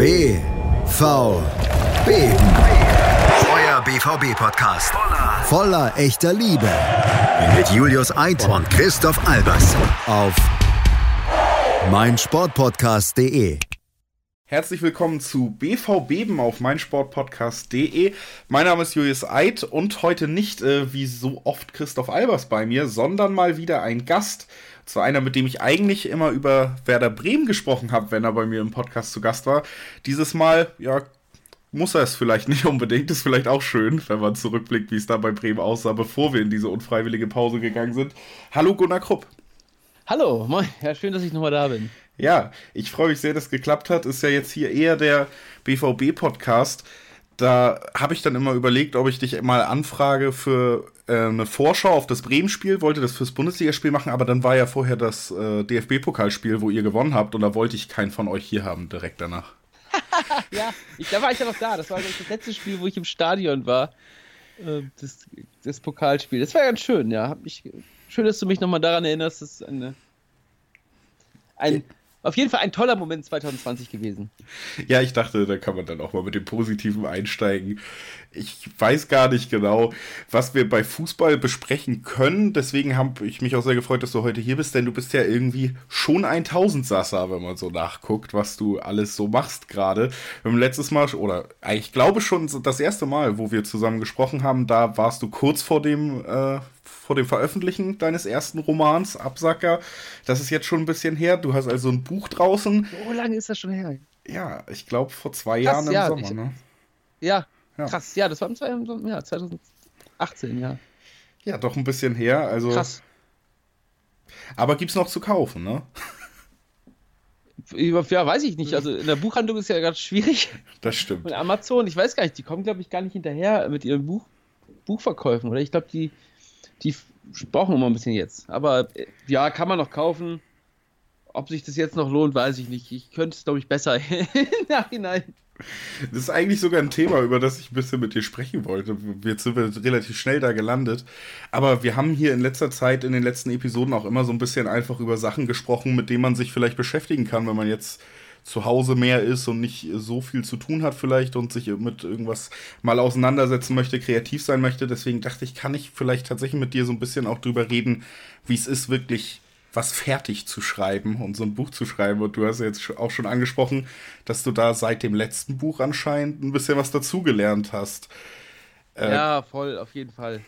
BVB. Euer BVB-Podcast. Voller echter Liebe. Mit Julius Eid und Christoph Albers. Auf meinsportpodcast.de. Herzlich willkommen zu BVB auf meinsportpodcast.de. Mein Name ist Julius Eid und heute nicht äh, wie so oft Christoph Albers bei mir, sondern mal wieder ein Gast. Zwar einer, mit dem ich eigentlich immer über Werder Bremen gesprochen habe, wenn er bei mir im Podcast zu Gast war. Dieses Mal, ja, muss er es vielleicht nicht unbedingt. Ist vielleicht auch schön, wenn man zurückblickt, wie es da bei Bremen aussah, bevor wir in diese unfreiwillige Pause gegangen sind. Hallo Gunnar Krupp. Hallo, moin. Ja, schön, dass ich nochmal da bin. Ja, ich freue mich sehr, dass es geklappt hat. Ist ja jetzt hier eher der BVB-Podcast. Da habe ich dann immer überlegt, ob ich dich mal anfrage für äh, eine Vorschau auf das Bremen-Spiel. Wollte das fürs Bundesligaspiel machen, aber dann war ja vorher das äh, DFB-Pokalspiel, wo ihr gewonnen habt. Und da wollte ich keinen von euch hier haben direkt danach. ja, ich, da war ich ja noch da. Das war das letzte Spiel, wo ich im Stadion war. Äh, das, das Pokalspiel. Das war ganz schön, ja. Mich, schön, dass du mich nochmal daran erinnerst. Das ist eine, ein, auf jeden Fall ein toller Moment 2020 gewesen. Ja, ich dachte, da kann man dann auch mal mit dem Positiven einsteigen. Ich weiß gar nicht genau, was wir bei Fußball besprechen können. Deswegen habe ich mich auch sehr gefreut, dass du heute hier bist, denn du bist ja irgendwie schon ein Tausendsasser, wenn man so nachguckt, was du alles so machst gerade. Letztes Mal, oder ich glaube schon das erste Mal, wo wir zusammen gesprochen haben, da warst du kurz vor dem äh, vor dem Veröffentlichen deines ersten Romans, Absacker. Das ist jetzt schon ein bisschen her. Du hast also ein Buch draußen. So lange ist das schon her? Ja, ich glaube vor zwei krass, Jahren im ja, Sommer. Ich, ne? ja, ja, krass. Ja, das war im ja, 2018, ja. Ja, doch ein bisschen her. Also, krass. Aber gibt es noch zu kaufen, ne? Ja, weiß ich nicht. Also in der Buchhandlung ist ja ganz schwierig. Das stimmt. Und Amazon, ich weiß gar nicht, die kommen, glaube ich, gar nicht hinterher mit ihren Buch, Buchverkäufen, oder? Ich glaube, die, die brauchen immer ein bisschen jetzt. Aber äh, ja, kann man noch kaufen. Ob sich das jetzt noch lohnt, weiß ich nicht. Ich könnte es, glaube ich, besser im Nachhinein. Das ist eigentlich sogar ein Thema, über das ich ein bisschen mit dir sprechen wollte. Jetzt sind wir relativ schnell da gelandet. Aber wir haben hier in letzter Zeit, in den letzten Episoden auch immer so ein bisschen einfach über Sachen gesprochen, mit denen man sich vielleicht beschäftigen kann, wenn man jetzt zu Hause mehr ist und nicht so viel zu tun hat vielleicht und sich mit irgendwas mal auseinandersetzen möchte, kreativ sein möchte. Deswegen dachte ich, kann ich vielleicht tatsächlich mit dir so ein bisschen auch drüber reden, wie es ist, wirklich was fertig zu schreiben und so ein Buch zu schreiben. Und du hast ja jetzt auch schon angesprochen, dass du da seit dem letzten Buch anscheinend ein bisschen was dazugelernt hast. Äh, ja, voll, auf jeden Fall.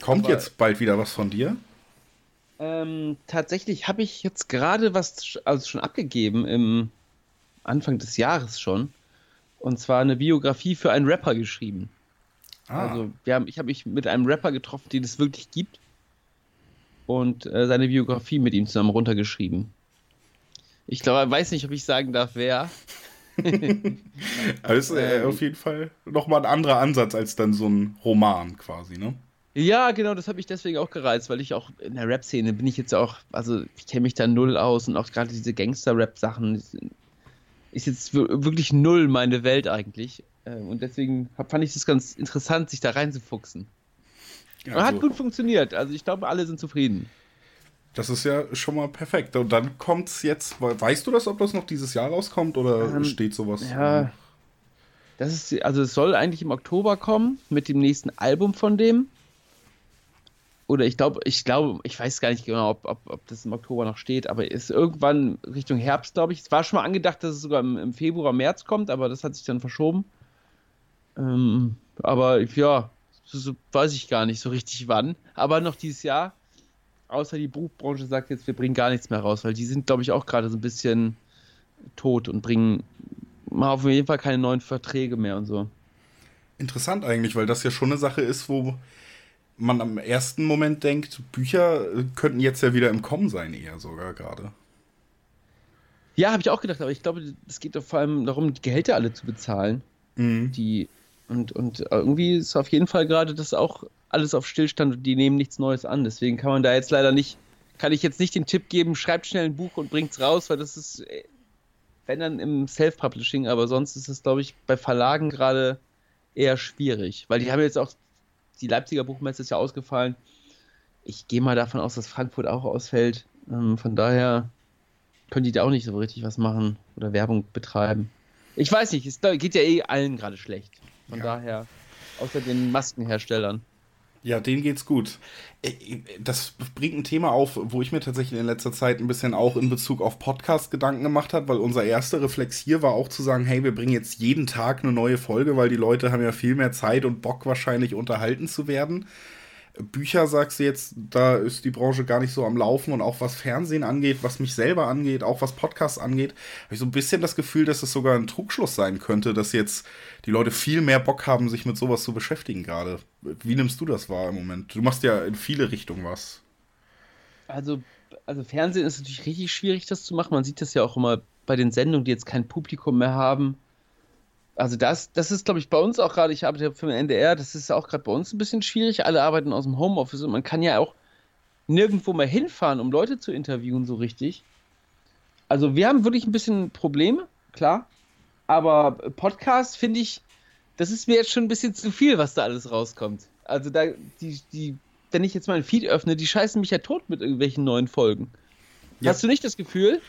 Kommt Aber jetzt bald wieder was von dir? Ähm, tatsächlich habe ich jetzt gerade was also schon abgegeben im Anfang des Jahres schon. Und zwar eine Biografie für einen Rapper geschrieben. Ah. Also wir haben, ich habe mich mit einem Rapper getroffen, den es wirklich gibt. Und äh, seine Biografie mit ihm zusammen runtergeschrieben. Ich glaube, er weiß nicht, ob ich sagen darf, wer. Ist äh, ähm, auf jeden Fall nochmal ein anderer Ansatz als dann so ein Roman quasi, ne? Ja, genau, das habe ich deswegen auch gereizt, weil ich auch in der Rap-Szene bin ich jetzt auch, also ich kenne mich da null aus und auch gerade diese Gangster-Rap-Sachen ist jetzt wirklich null meine Welt eigentlich. Äh, und deswegen fand ich das ganz interessant, sich da reinzufuchsen. Also, hat gut funktioniert, also ich glaube, alle sind zufrieden. Das ist ja schon mal perfekt. Und dann kommt es jetzt, weißt du das, ob das noch dieses Jahr rauskommt oder ähm, steht sowas? Ja. Das ist, also es soll eigentlich im Oktober kommen mit dem nächsten Album von dem oder ich glaube, ich glaube, ich weiß gar nicht genau, ob, ob, ob das im Oktober noch steht, aber ist irgendwann Richtung Herbst, glaube ich. Es war schon mal angedacht, dass es sogar im, im Februar, März kommt, aber das hat sich dann verschoben. Ähm, aber ja, so, weiß ich gar nicht so richtig wann. Aber noch dieses Jahr, außer die Buchbranche sagt jetzt, wir bringen gar nichts mehr raus, weil die sind, glaube ich, auch gerade so ein bisschen tot und bringen mal auf jeden Fall keine neuen Verträge mehr und so. Interessant eigentlich, weil das ja schon eine Sache ist, wo man am ersten Moment denkt, Bücher könnten jetzt ja wieder im Kommen sein, eher sogar gerade. Ja, habe ich auch gedacht, aber ich glaube, es geht doch vor allem darum, die Gehälter alle zu bezahlen. Mhm. Die, und, und irgendwie ist auf jeden Fall gerade das auch alles auf Stillstand und die nehmen nichts Neues an. Deswegen kann man da jetzt leider nicht, kann ich jetzt nicht den Tipp geben, schreibt schnell ein Buch und bringt's raus, weil das ist, wenn dann im Self-Publishing, aber sonst ist es, glaube ich, bei Verlagen gerade eher schwierig, weil die haben jetzt auch die Leipziger Buchmesse ist ja ausgefallen. Ich gehe mal davon aus, dass Frankfurt auch ausfällt. Ähm, von daher können die da auch nicht so richtig was machen oder Werbung betreiben. Ich weiß nicht, es geht ja eh allen gerade schlecht. Von ja. daher, außer den Maskenherstellern. Ja, denen geht's gut. Äh, das bringt ein Thema auf, wo ich mir tatsächlich in letzter Zeit ein bisschen auch in Bezug auf Podcast Gedanken gemacht habe, weil unser erster Reflex hier war auch zu sagen, hey, wir bringen jetzt jeden Tag eine neue Folge, weil die Leute haben ja viel mehr Zeit und Bock wahrscheinlich unterhalten zu werden. Bücher sagst du jetzt, da ist die Branche gar nicht so am Laufen und auch was Fernsehen angeht, was mich selber angeht, auch was Podcasts angeht, habe ich so ein bisschen das Gefühl, dass es sogar ein Trugschluss sein könnte, dass jetzt die Leute viel mehr Bock haben, sich mit sowas zu beschäftigen gerade. Wie nimmst du das wahr im Moment? Du machst ja in viele Richtungen was. Also, also Fernsehen ist natürlich richtig schwierig, das zu machen. Man sieht das ja auch immer bei den Sendungen, die jetzt kein Publikum mehr haben also das, das ist, glaube ich, bei uns auch gerade, ich arbeite für den NDR, das ist auch gerade bei uns ein bisschen schwierig. Alle arbeiten aus dem Homeoffice und man kann ja auch nirgendwo mehr hinfahren, um Leute zu interviewen, so richtig. Also wir haben wirklich ein bisschen Probleme, klar. Aber Podcast finde ich, das ist mir jetzt schon ein bisschen zu viel, was da alles rauskommt. Also da, die, die, wenn ich jetzt ein Feed öffne, die scheißen mich ja tot mit irgendwelchen neuen Folgen. Ja. Hast du nicht das Gefühl?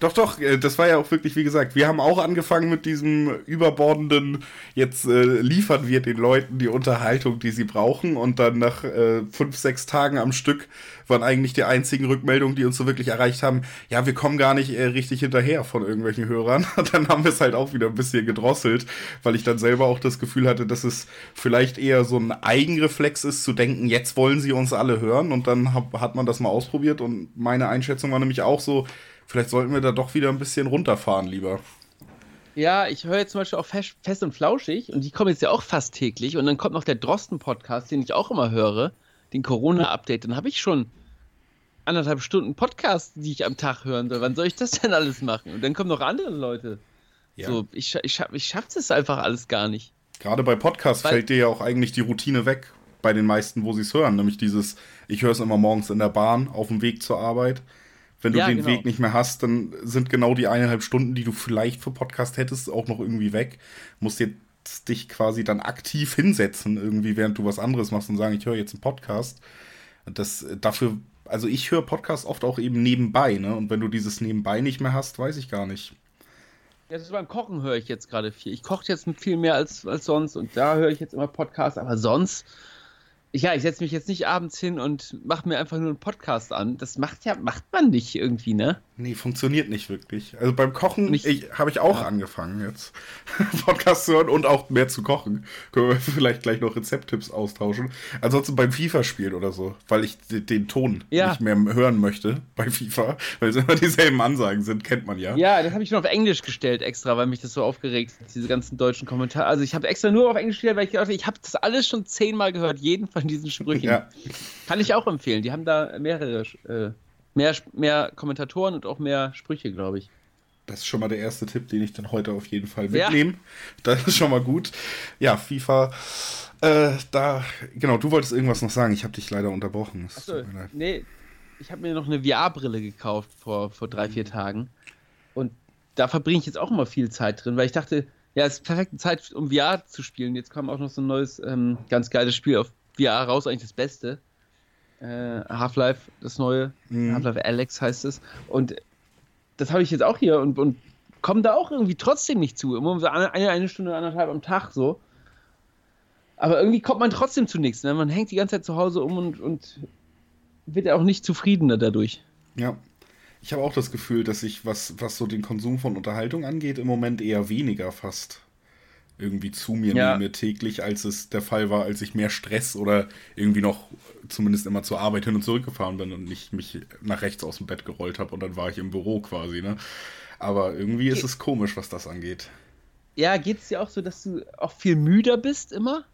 Doch, doch, äh, das war ja auch wirklich, wie gesagt, wir haben auch angefangen mit diesem überbordenden, jetzt äh, liefern wir den Leuten die Unterhaltung, die sie brauchen und dann nach äh, fünf, sechs Tagen am Stück waren eigentlich die einzigen Rückmeldungen, die uns so wirklich erreicht haben, ja, wir kommen gar nicht äh, richtig hinterher von irgendwelchen Hörern. Dann haben wir es halt auch wieder ein bisschen gedrosselt, weil ich dann selber auch das Gefühl hatte, dass es vielleicht eher so ein Eigenreflex ist, zu denken, jetzt wollen sie uns alle hören und dann hab, hat man das mal ausprobiert und meine Einschätzung war nämlich auch so, vielleicht sollten wir da doch wieder ein bisschen runterfahren lieber. Ja, ich höre jetzt zum Beispiel auch fest, fest, und flauschig und die kommen jetzt ja auch fast täglich und dann kommt noch der Drosten-Podcast, den ich auch immer höre, den Corona-Update. Dann habe ich schon anderthalb Stunden Podcast, die ich am Tag hören soll. Wann soll ich das denn alles machen? Und dann kommen noch andere Leute. Ja. So, ich, ich, ich schaff's es einfach alles gar nicht. Gerade bei Podcasts Weil, fällt dir ja auch eigentlich die Routine weg, bei den meisten, wo sie es hören. Nämlich dieses, ich höre es immer morgens in der Bahn auf dem Weg zur Arbeit wenn du ja, den genau. Weg nicht mehr hast, dann sind genau die eineinhalb Stunden, die du vielleicht für Podcast hättest, auch noch irgendwie weg. Musst jetzt dich quasi dann aktiv hinsetzen, irgendwie, während du was anderes machst und sagen, ich höre jetzt einen Podcast. Das dafür, also ich höre Podcasts oft auch eben nebenbei, ne? Und wenn du dieses nebenbei nicht mehr hast, weiß ich gar nicht. Ja, das ist beim Kochen höre ich jetzt gerade viel. Ich koche jetzt viel mehr als, als sonst und da höre ich jetzt immer Podcasts, aber sonst ja, ich setze mich jetzt nicht abends hin und mache mir einfach nur einen Podcast an. Das macht ja, macht man nicht irgendwie, ne? Nee, funktioniert nicht wirklich. Also beim Kochen habe ich auch ja. angefangen jetzt Podcast zu hören und auch mehr zu kochen. Können wir vielleicht gleich noch Rezepttipps austauschen. Ansonsten beim FIFA-Spielen oder so, weil ich den Ton ja. nicht mehr hören möchte bei FIFA, weil es immer dieselben Ansagen sind, kennt man ja. Ja, das habe ich nur auf Englisch gestellt extra, weil mich das so aufgeregt hat, diese ganzen deutschen Kommentare. Also ich habe extra nur auf Englisch gestellt, weil ich gedacht ich habe das alles schon zehnmal gehört, jeden von diesen Sprüchen. Ja. Kann ich auch empfehlen. Die haben da mehrere, äh, mehr, mehr Kommentatoren und auch mehr Sprüche, glaube ich. Das ist schon mal der erste Tipp, den ich dann heute auf jeden Fall mitnehme. Ja. Das ist schon mal gut. Ja, FIFA. Äh, da, genau, du wolltest irgendwas noch sagen. Ich habe dich leider unterbrochen. Achso, nee, ich habe mir noch eine VR-Brille gekauft vor, vor drei, vier Tagen. Und da verbringe ich jetzt auch immer viel Zeit drin, weil ich dachte, ja, es ist perfekte Zeit, um VR zu spielen. Jetzt kam auch noch so ein neues, ähm, ganz geiles Spiel auf VR raus, eigentlich das Beste. Äh, Half-Life, das neue. Mhm. Half-Life Alex heißt es. Und das habe ich jetzt auch hier und, und komme da auch irgendwie trotzdem nicht zu. Immer so eine, eine Stunde, anderthalb am Tag so. Aber irgendwie kommt man trotzdem zu nichts. Ne? Man hängt die ganze Zeit zu Hause um und, und wird ja auch nicht zufriedener dadurch. Ja. Ich habe auch das Gefühl, dass ich, was, was so den Konsum von Unterhaltung angeht, im Moment eher weniger fast irgendwie zu mir ja. nehme täglich, als es der Fall war, als ich mehr Stress oder irgendwie noch zumindest immer zur Arbeit hin und zurück gefahren bin und nicht mich nach rechts aus dem Bett gerollt habe und dann war ich im Büro quasi, ne? Aber irgendwie ist es komisch, was das angeht. Ja, geht es dir auch so, dass du auch viel müder bist immer?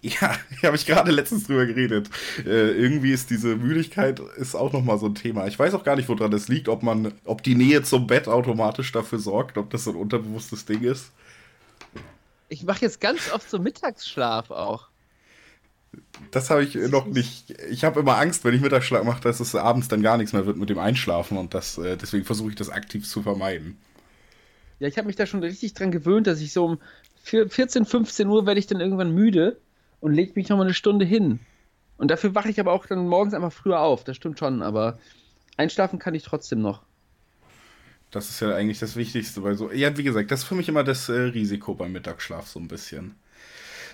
Ja, habe ich gerade letztens drüber geredet. Äh, irgendwie ist diese Müdigkeit ist auch nochmal so ein Thema. Ich weiß auch gar nicht, woran das liegt, ob man, ob die Nähe zum Bett automatisch dafür sorgt, ob das so ein unterbewusstes Ding ist. Ich mache jetzt ganz oft so Mittagsschlaf auch. Das habe ich noch nicht. Ich habe immer Angst, wenn ich Mittagsschlaf mache, dass es abends dann gar nichts mehr wird mit dem Einschlafen und das, äh, deswegen versuche ich das aktiv zu vermeiden. Ja, ich habe mich da schon richtig dran gewöhnt, dass ich so um 14, 15 Uhr werde ich dann irgendwann müde und lege mich nochmal eine Stunde hin. Und dafür wache ich aber auch dann morgens einfach früher auf. Das stimmt schon, aber einschlafen kann ich trotzdem noch Das ist ja eigentlich das Wichtigste bei so. Ja, wie gesagt, das ist für mich immer das äh, Risiko beim Mittagsschlaf so ein bisschen.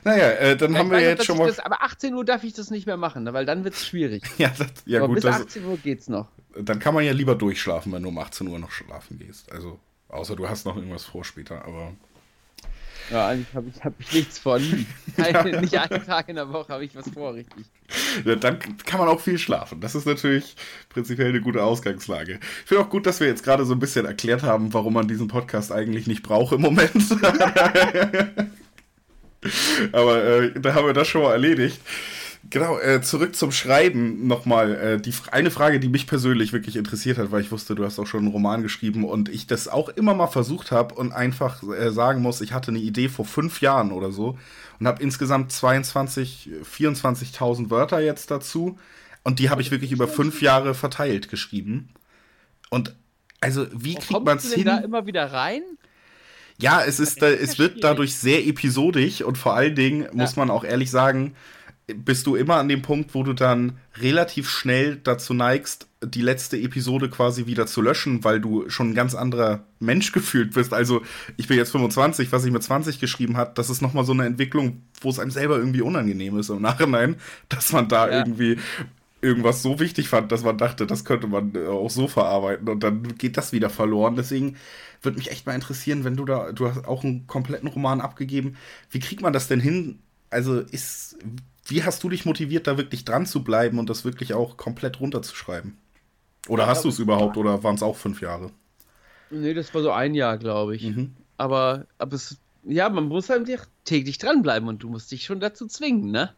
Naja, äh, dann ja, haben wir jetzt schon mal. Das, aber 18 Uhr darf ich das nicht mehr machen, ne, weil dann wird es schwierig. ja, das, ja gut. Bis 18 Uhr geht's noch. Dann kann man ja lieber durchschlafen, wenn du um 18 Uhr noch schlafen gehst. Also, außer du hast noch irgendwas vor später, aber. Ja, eigentlich habe ich, hab ich nichts vor. Nie. nicht einen Tag in der Woche habe ich was vor, richtig. Ja, dann kann man auch viel schlafen. Das ist natürlich prinzipiell eine gute Ausgangslage. Ich finde auch gut, dass wir jetzt gerade so ein bisschen erklärt haben, warum man diesen Podcast eigentlich nicht braucht im Moment. Aber äh, da haben wir das schon mal erledigt. Genau, äh, zurück zum Schreiben nochmal. Äh, die eine Frage, die mich persönlich wirklich interessiert hat, weil ich wusste, du hast auch schon einen Roman geschrieben und ich das auch immer mal versucht habe und einfach äh, sagen muss, ich hatte eine Idee vor fünf Jahren oder so und habe insgesamt 22, 24.000 Wörter jetzt dazu und die habe ich wirklich über fünf Jahre verteilt geschrieben. Und also, wie kriegt man es hin? da immer wieder rein? Ja, es ist, da, es wird dadurch sehr episodisch und vor allen Dingen ja. muss man auch ehrlich sagen, bist du immer an dem Punkt, wo du dann relativ schnell dazu neigst, die letzte Episode quasi wieder zu löschen, weil du schon ein ganz anderer Mensch gefühlt bist. Also ich bin jetzt 25, was ich mit 20 geschrieben hat, das ist nochmal so eine Entwicklung, wo es einem selber irgendwie unangenehm ist im Nachhinein, dass man da ja. irgendwie irgendwas so wichtig fand, dass man dachte, das könnte man auch so verarbeiten und dann geht das wieder verloren. Deswegen würde mich echt mal interessieren, wenn du da, du hast auch einen kompletten Roman abgegeben. Wie kriegt man das denn hin? Also ist, wie hast du dich motiviert, da wirklich dran zu bleiben und das wirklich auch komplett runterzuschreiben? Oder hast du es überhaupt oder waren es auch fünf Jahre? Nee, das war so ein Jahr, glaube ich. Mhm. Aber, aber es, ja, man muss halt täglich dranbleiben und du musst dich schon dazu zwingen, ne?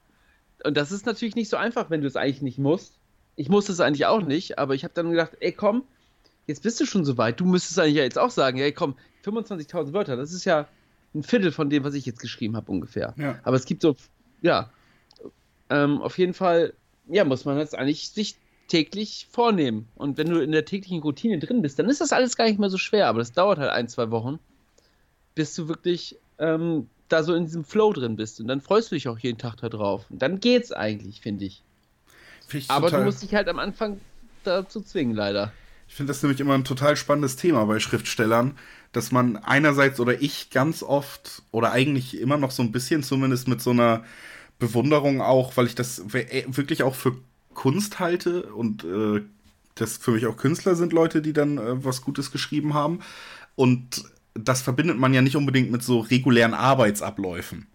Und das ist natürlich nicht so einfach, wenn du es eigentlich nicht musst. Ich musste es eigentlich auch nicht, aber ich habe dann gedacht, ey, komm, jetzt bist du schon so weit. Du müsstest eigentlich ja jetzt auch sagen, ey, komm, 25.000 Wörter, das ist ja ein Viertel von dem, was ich jetzt geschrieben habe ungefähr. Ja. Aber es gibt so, ja, ähm, auf jeden Fall, ja, muss man das eigentlich sich täglich vornehmen. Und wenn du in der täglichen Routine drin bist, dann ist das alles gar nicht mehr so schwer. Aber das dauert halt ein, zwei Wochen, bis du wirklich ähm, da so in diesem Flow drin bist. Und dann freust du dich auch jeden Tag da drauf. Und dann geht's eigentlich, finde ich. Find ich. Aber du musst dich halt am Anfang dazu zwingen, leider. Ich finde das nämlich immer ein total spannendes Thema bei Schriftstellern, dass man einerseits oder ich ganz oft oder eigentlich immer noch so ein bisschen zumindest mit so einer Bewunderung auch, weil ich das äh, wirklich auch für Kunst halte und äh, das für mich auch Künstler sind Leute, die dann äh, was Gutes geschrieben haben. Und das verbindet man ja nicht unbedingt mit so regulären Arbeitsabläufen.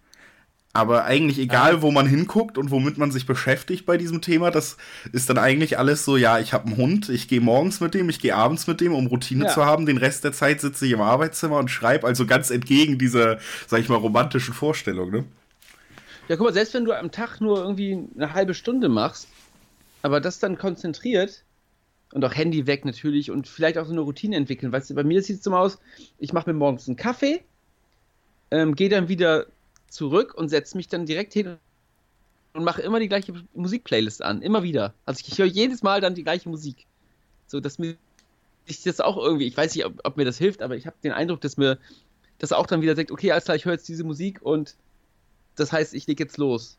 Aber eigentlich egal, wo man hinguckt und womit man sich beschäftigt bei diesem Thema, das ist dann eigentlich alles so, ja, ich habe einen Hund, ich gehe morgens mit dem, ich gehe abends mit dem, um Routine ja. zu haben. Den Rest der Zeit sitze ich im Arbeitszimmer und schreibe, also ganz entgegen dieser, sag ich mal, romantischen Vorstellung, ne? Ja, guck mal, selbst wenn du am Tag nur irgendwie eine halbe Stunde machst, aber das dann konzentriert und auch Handy weg natürlich und vielleicht auch so eine Routine entwickeln. Weißt du, bei mir sieht es so aus, ich mache mir morgens einen Kaffee, ähm, gehe dann wieder zurück und setze mich dann direkt hin und mache immer die gleiche Musikplaylist an, immer wieder. Also ich höre jedes Mal dann die gleiche Musik. So, dass mir ich das auch irgendwie, ich weiß nicht, ob, ob mir das hilft, aber ich habe den Eindruck, dass mir das auch dann wieder sagt, okay, alles klar, ich höre jetzt diese Musik und das heißt, ich leg jetzt los.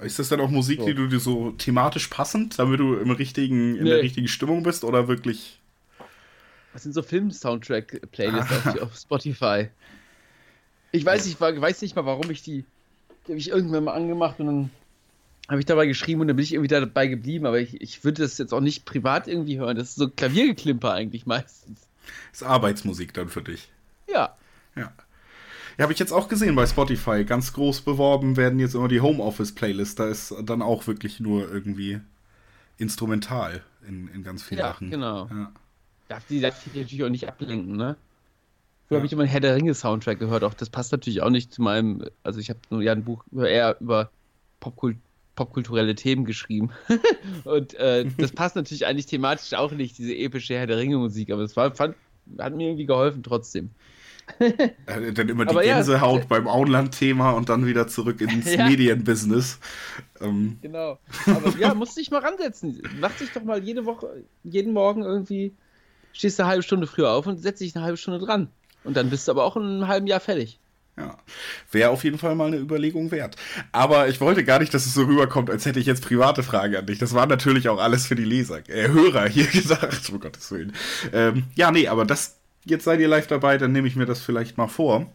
Ist das dann auch Musik, so. die du dir so thematisch passend, damit du im richtigen, in nee. der richtigen Stimmung bist oder wirklich? Das sind so Film-Soundtrack-Playlists auf, auf Spotify. Ich weiß, ich weiß nicht mal, warum ich die. Die habe ich irgendwann mal angemacht und dann habe ich dabei geschrieben und dann bin ich irgendwie dabei geblieben, aber ich, ich würde das jetzt auch nicht privat irgendwie hören. Das ist so Klaviergeklimper eigentlich meistens. Das ist Arbeitsmusik dann für dich. Ja. Ja. Ja, habe ich jetzt auch gesehen bei Spotify. Ganz groß beworben werden jetzt immer die Homeoffice-Playlist. Da ist dann auch wirklich nur irgendwie instrumental in, in ganz vielen ja, Sachen. Genau. Ja, Darf die, darf natürlich auch nicht ablenken, ne? Früher ja. habe ich immer einen Herr der Ringe-Soundtrack gehört, auch das passt natürlich auch nicht zu meinem, also ich habe nur ja ein Buch eher über Popkult popkulturelle Themen geschrieben. und äh, das passt natürlich eigentlich thematisch auch nicht, diese epische Herr der Ringe-Musik, aber es war, fand, hat mir irgendwie geholfen trotzdem. Äh, dann immer die aber Gänsehaut ja, beim Auenland-Thema und dann wieder zurück ins ja. Medienbusiness. Ähm. Genau. Aber ja, musst dich mal ransetzen. Mach dich doch mal jede Woche, jeden Morgen irgendwie, stehst du eine halbe Stunde früher auf und setz dich eine halbe Stunde dran. Und dann bist du aber auch in einem halben Jahr fertig. Ja, wäre auf jeden Fall mal eine Überlegung wert. Aber ich wollte gar nicht, dass es so rüberkommt, als hätte ich jetzt private Fragen an dich. Das war natürlich auch alles für die Leser, äh, Hörer hier gesagt, um Gottes Willen. Ähm, ja, nee, aber das, jetzt seid ihr live dabei, dann nehme ich mir das vielleicht mal vor.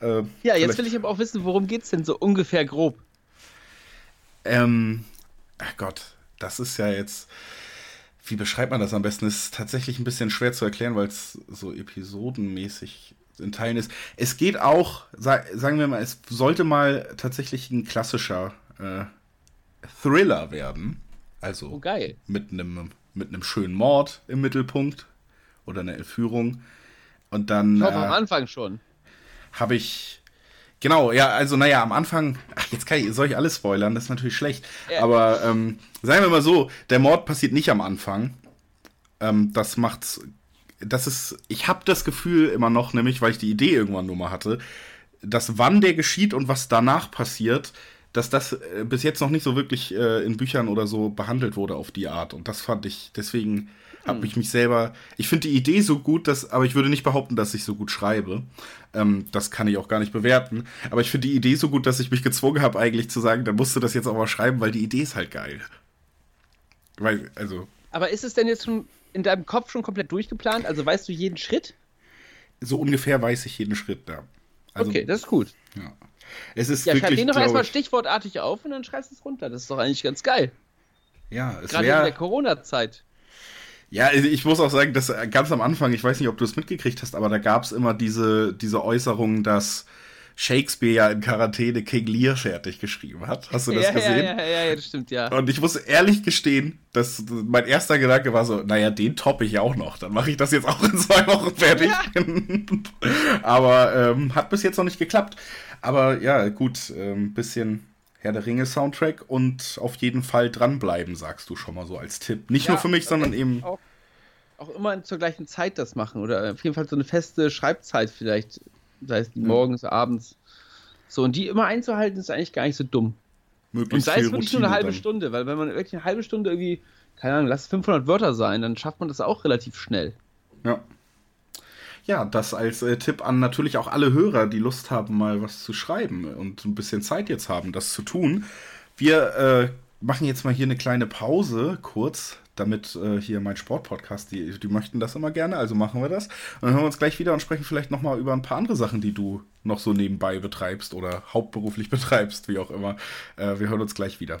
Äh, ja, jetzt will ich aber auch wissen, worum geht es denn so ungefähr grob? Ähm, ach Gott, das ist ja jetzt, wie beschreibt man das am besten? Ist tatsächlich ein bisschen schwer zu erklären, weil es so episodenmäßig in Teilen ist. Es geht auch, sagen wir mal, es sollte mal tatsächlich ein klassischer äh, Thriller werden. Also oh, geil. mit einem mit einem schönen Mord im Mittelpunkt oder einer Entführung. Und dann. Ich hoffe, äh, am Anfang schon. Habe ich. Genau, ja, also naja, am Anfang, ach, jetzt kann ich, soll ich alles spoilern, das ist natürlich schlecht. Ja. Aber ähm, sagen wir mal so, der Mord passiert nicht am Anfang. Ähm, das macht's das ist, ich habe das Gefühl immer noch, nämlich weil ich die Idee irgendwann nur mal hatte, dass wann der geschieht und was danach passiert, dass das äh, bis jetzt noch nicht so wirklich äh, in Büchern oder so behandelt wurde auf die Art. Und das fand ich, deswegen habe hm. ich mich selber, ich finde die Idee so gut, dass, aber ich würde nicht behaupten, dass ich so gut schreibe. Ähm, das kann ich auch gar nicht bewerten. Aber ich finde die Idee so gut, dass ich mich gezwungen habe, eigentlich zu sagen, dann musst du das jetzt auch mal schreiben, weil die Idee ist halt geil. Weil, also. Aber ist es denn jetzt schon in deinem Kopf schon komplett durchgeplant? Also weißt du jeden Schritt? So ungefähr weiß ich jeden Schritt, ja. Also, okay, das ist gut. Ja. Es ist ja, wirklich, schreib den doch erstmal stichwortartig auf und dann schreibst du es runter. Das ist doch eigentlich ganz geil. Ja, es Gerade wär, in der Corona-Zeit. Ja, ich muss auch sagen, dass ganz am Anfang, ich weiß nicht, ob du es mitgekriegt hast, aber da gab es immer diese, diese Äußerung, dass Shakespeare ja in Quarantäne King Lear fertig geschrieben hat. Hast du das ja, gesehen? Ja, ja, ja, das stimmt, ja. Und ich muss ehrlich gestehen, dass mein erster Gedanke war so, naja, den toppe ich auch noch. Dann mache ich das jetzt auch in zwei Wochen fertig. Ja. Aber ähm, hat bis jetzt noch nicht geklappt. Aber ja, gut, ähm, bisschen Herr der Ringe Soundtrack und auf jeden Fall dranbleiben, sagst du schon mal so als Tipp. Nicht ja, nur für mich, sondern eben. Auch, auch immer zur gleichen Zeit das machen oder auf jeden Fall so eine feste Schreibzeit vielleicht sei es die morgens, abends. So, und die immer einzuhalten, ist eigentlich gar nicht so dumm. Möglichst und sei es wirklich nur eine halbe dann. Stunde, weil wenn man wirklich eine halbe Stunde irgendwie, keine Ahnung, lass es 500 Wörter sein, dann schafft man das auch relativ schnell. Ja. Ja, das als äh, Tipp an natürlich auch alle Hörer, die Lust haben, mal was zu schreiben und ein bisschen Zeit jetzt haben, das zu tun. Wir äh, machen jetzt mal hier eine kleine Pause, kurz, damit äh, hier mein Sportpodcast, die, die möchten das immer gerne, also machen wir das. Und dann hören wir uns gleich wieder und sprechen vielleicht nochmal über ein paar andere Sachen, die du noch so nebenbei betreibst oder hauptberuflich betreibst, wie auch immer. Äh, wir hören uns gleich wieder.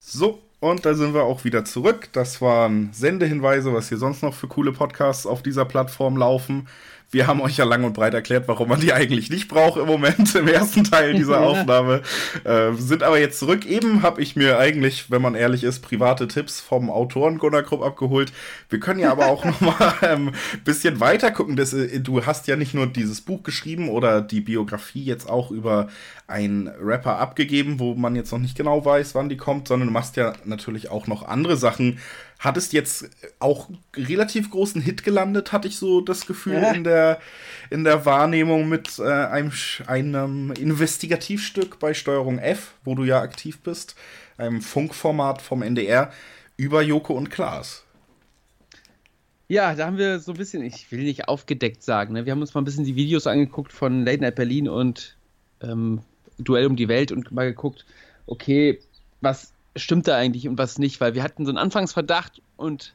So, und da sind wir auch wieder zurück. Das waren Sendehinweise, was hier sonst noch für coole Podcasts auf dieser Plattform laufen. Wir haben euch ja lang und breit erklärt, warum man die eigentlich nicht braucht im Moment im ersten Teil dieser Aufnahme. Äh, sind aber jetzt zurück. Eben habe ich mir eigentlich, wenn man ehrlich ist, private Tipps vom Autoren Gunnar Krupp abgeholt. Wir können ja aber auch noch mal ein ähm, bisschen weiter gucken. Das, äh, du hast ja nicht nur dieses Buch geschrieben oder die Biografie jetzt auch über einen Rapper abgegeben, wo man jetzt noch nicht genau weiß, wann die kommt, sondern du machst ja natürlich auch noch andere Sachen hattest jetzt auch relativ großen Hit gelandet, hatte ich so das Gefühl ja. in, der, in der Wahrnehmung mit äh, einem, einem Investigativstück bei Steuerung F, wo du ja aktiv bist, einem Funkformat vom NDR über Joko und Klaas. Ja, da haben wir so ein bisschen, ich will nicht aufgedeckt sagen, ne? wir haben uns mal ein bisschen die Videos angeguckt von Late Night Berlin und ähm, Duell um die Welt und mal geguckt, okay, was stimmt da eigentlich und was nicht, weil wir hatten so einen Anfangsverdacht und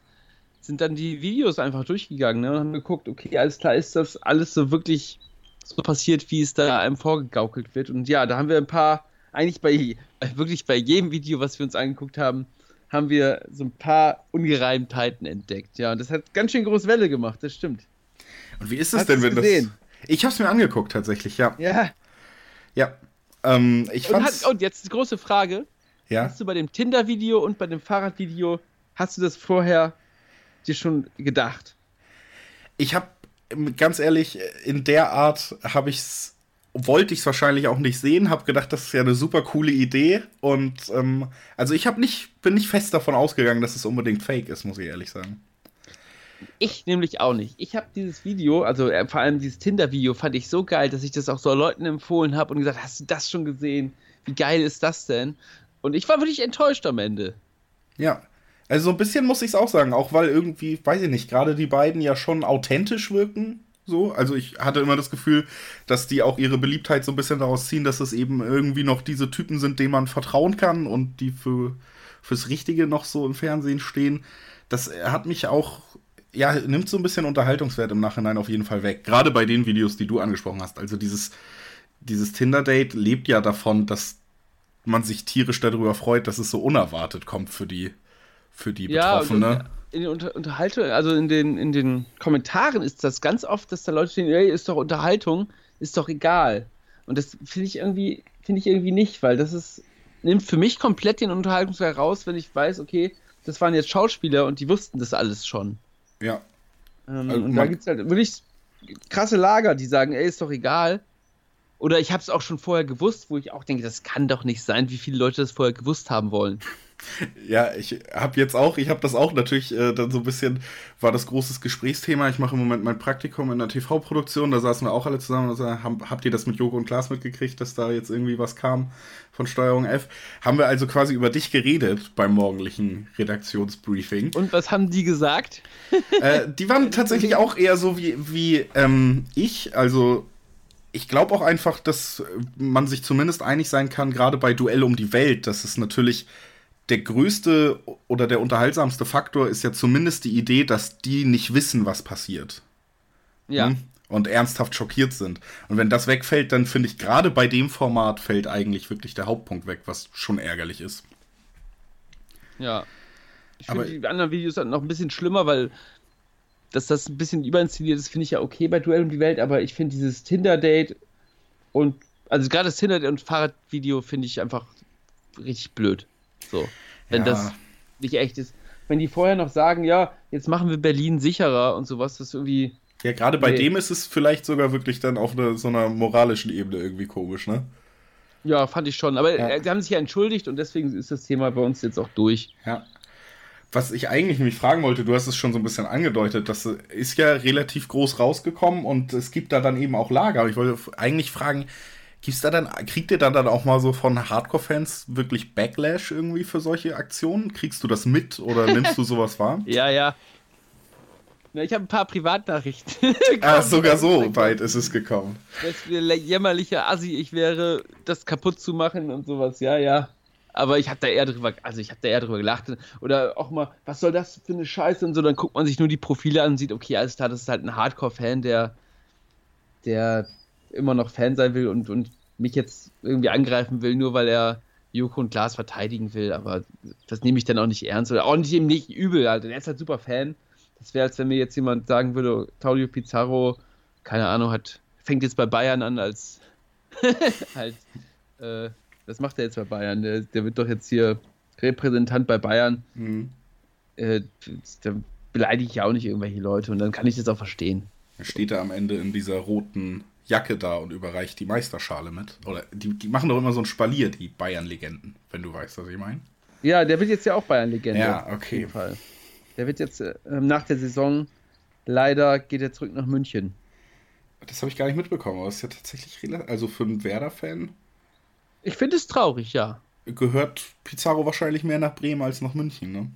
sind dann die Videos einfach durchgegangen ne, und haben geguckt, okay, alles klar, ist das alles so wirklich so passiert, wie es da einem vorgegaukelt wird. Und ja, da haben wir ein paar, eigentlich bei wirklich bei jedem Video, was wir uns angeguckt haben, haben wir so ein paar Ungereimtheiten entdeckt. Ja, und das hat ganz schön große Welle gemacht, das stimmt. Und wie ist es denn, wenn gesehen? das. Ich hab's mir angeguckt, tatsächlich, ja. Ja. Ja. Ähm, ich und, hat, und jetzt die große Frage: ja. Hast du bei dem Tinder-Video und bei dem Fahrrad-Video, hast du das vorher dir schon gedacht? Ich habe ganz ehrlich, in der Art habe ich's wollte ich es wahrscheinlich auch nicht sehen, habe gedacht, das ist ja eine super coole Idee und ähm, also ich habe nicht bin nicht fest davon ausgegangen, dass es unbedingt Fake ist, muss ich ehrlich sagen. Ich nämlich auch nicht. Ich habe dieses Video, also äh, vor allem dieses Tinder-Video, fand ich so geil, dass ich das auch so Leuten empfohlen habe und gesagt, hast du das schon gesehen? Wie geil ist das denn? Und ich war wirklich enttäuscht am Ende. Ja, also so ein bisschen muss ich es auch sagen, auch weil irgendwie, weiß ich nicht, gerade die beiden ja schon authentisch wirken. So, also ich hatte immer das Gefühl, dass die auch ihre Beliebtheit so ein bisschen daraus ziehen, dass es eben irgendwie noch diese Typen sind, denen man vertrauen kann und die für fürs Richtige noch so im Fernsehen stehen. Das hat mich auch, ja, nimmt so ein bisschen Unterhaltungswert im Nachhinein auf jeden Fall weg. Gerade bei den Videos, die du angesprochen hast. Also dieses, dieses Tinder-Date lebt ja davon, dass man sich tierisch darüber freut, dass es so unerwartet kommt für die, für die Ja, Betroffene. in den Unter Unterhaltung, also in den, in den Kommentaren ist das ganz oft, dass da Leute stehen, ey, ist doch Unterhaltung, ist doch egal. Und das finde ich irgendwie, finde ich irgendwie nicht, weil das ist, nimmt für mich komplett den Unterhaltungswert raus, wenn ich weiß, okay, das waren jetzt Schauspieler und die wussten das alles schon. ja. Ähm, Also und da gibt es halt wirklich krasse Lager, die sagen, ey, ist doch egal. Oder ich habe es auch schon vorher gewusst, wo ich auch denke, das kann doch nicht sein, wie viele Leute das vorher gewusst haben wollen. Ja, ich habe jetzt auch, ich habe das auch natürlich äh, dann so ein bisschen, war das großes Gesprächsthema. Ich mache im Moment mein Praktikum in der TV-Produktion, da saßen wir auch alle zusammen und sagen, haben, habt ihr das mit Joko und Klaas mitgekriegt, dass da jetzt irgendwie was kam von Steuerung F? Haben wir also quasi über dich geredet beim morgendlichen Redaktionsbriefing. Und was haben die gesagt? äh, die waren tatsächlich auch eher so wie, wie ähm, ich, also ich glaube auch einfach, dass man sich zumindest einig sein kann, gerade bei Duell um die Welt, dass es natürlich der größte oder der unterhaltsamste Faktor ist ja zumindest die Idee, dass die nicht wissen, was passiert. Ja. Hm? Und ernsthaft schockiert sind. Und wenn das wegfällt, dann finde ich, gerade bei dem Format fällt eigentlich wirklich der Hauptpunkt weg, was schon ärgerlich ist. Ja. Ich finde die anderen Videos dann noch ein bisschen schlimmer, weil dass das ein bisschen überinszeniert ist, finde ich ja okay bei Duell um die Welt, aber ich finde dieses Tinder-Date und also gerade das Tinder-Date und Fahrradvideo finde ich einfach richtig blöd. So. Wenn Ja. das nicht echt ist. Wenn die vorher noch sagen, ja, jetzt machen wir Berlin sicherer und sowas, das ist irgendwie. Ja, gerade bei Nee. dem ist es vielleicht sogar wirklich dann auf eine, so einer moralischen Ebene irgendwie komisch, ne? Ja, fand ich schon. Aber Ja. äh, sie haben sich ja entschuldigt und deswegen ist das Thema bei uns jetzt auch durch. Ja. Was ich eigentlich nämlich fragen wollte, du hast es schon so ein bisschen angedeutet, das ist ja relativ groß rausgekommen und es gibt da dann eben auch Lager. Aber ich wollte eigentlich fragen, gibt's da dann, kriegt ihr da dann auch mal so von Hardcore-Fans wirklich Backlash irgendwie für solche Aktionen? Kriegst du das mit oder nimmst du sowas wahr? Ja, ja. Na, ich habe ein paar Privatnachrichten. Ah, sogar so weit ist es gekommen. Das wäre jämmerlicher Assi, ich wäre, das kaputt zu machen und sowas, ja, ja. Aber ich habe da eher drüber, also ich habe da eher drüber gelacht. Oder auch mal, was soll das für eine Scheiße und so, dann guckt man sich nur die Profile an und sieht, okay, alles klar, das ist halt ein Hardcore-Fan, der, der immer noch Fan sein will und, und mich jetzt irgendwie angreifen will, nur weil er Joko und Glas verteidigen will. Aber das nehme ich dann auch nicht ernst. Oder auch nicht eben nicht übel, halt. Er ist halt super Fan. Das wäre, als wenn mir jetzt jemand sagen würde, Claudio Pizarro, keine Ahnung, hat, fängt jetzt bei Bayern an als halt, äh, was macht er jetzt bei Bayern? Der, der wird doch jetzt hier Repräsentant bei Bayern. Hm. Äh, da beleidige ich ja auch nicht irgendwelche Leute und dann kann ich das auch verstehen. Er steht da am Ende in dieser roten Jacke da und überreicht die Meisterschale mit. Oder die, die machen doch immer so ein Spalier, die Bayern-Legenden, wenn du weißt, was ich meine. Ja, der wird jetzt ja auch Bayern-Legende. Ja, Auf okay. jeden Fall. Der wird jetzt äh, nach der Saison, leider geht er zurück nach München. Das habe ich gar nicht mitbekommen, aber es ist ja tatsächlich, also für einen Werder-Fan Ich finde es traurig, ja. gehört Pizarro wahrscheinlich mehr nach Bremen als nach München, ne?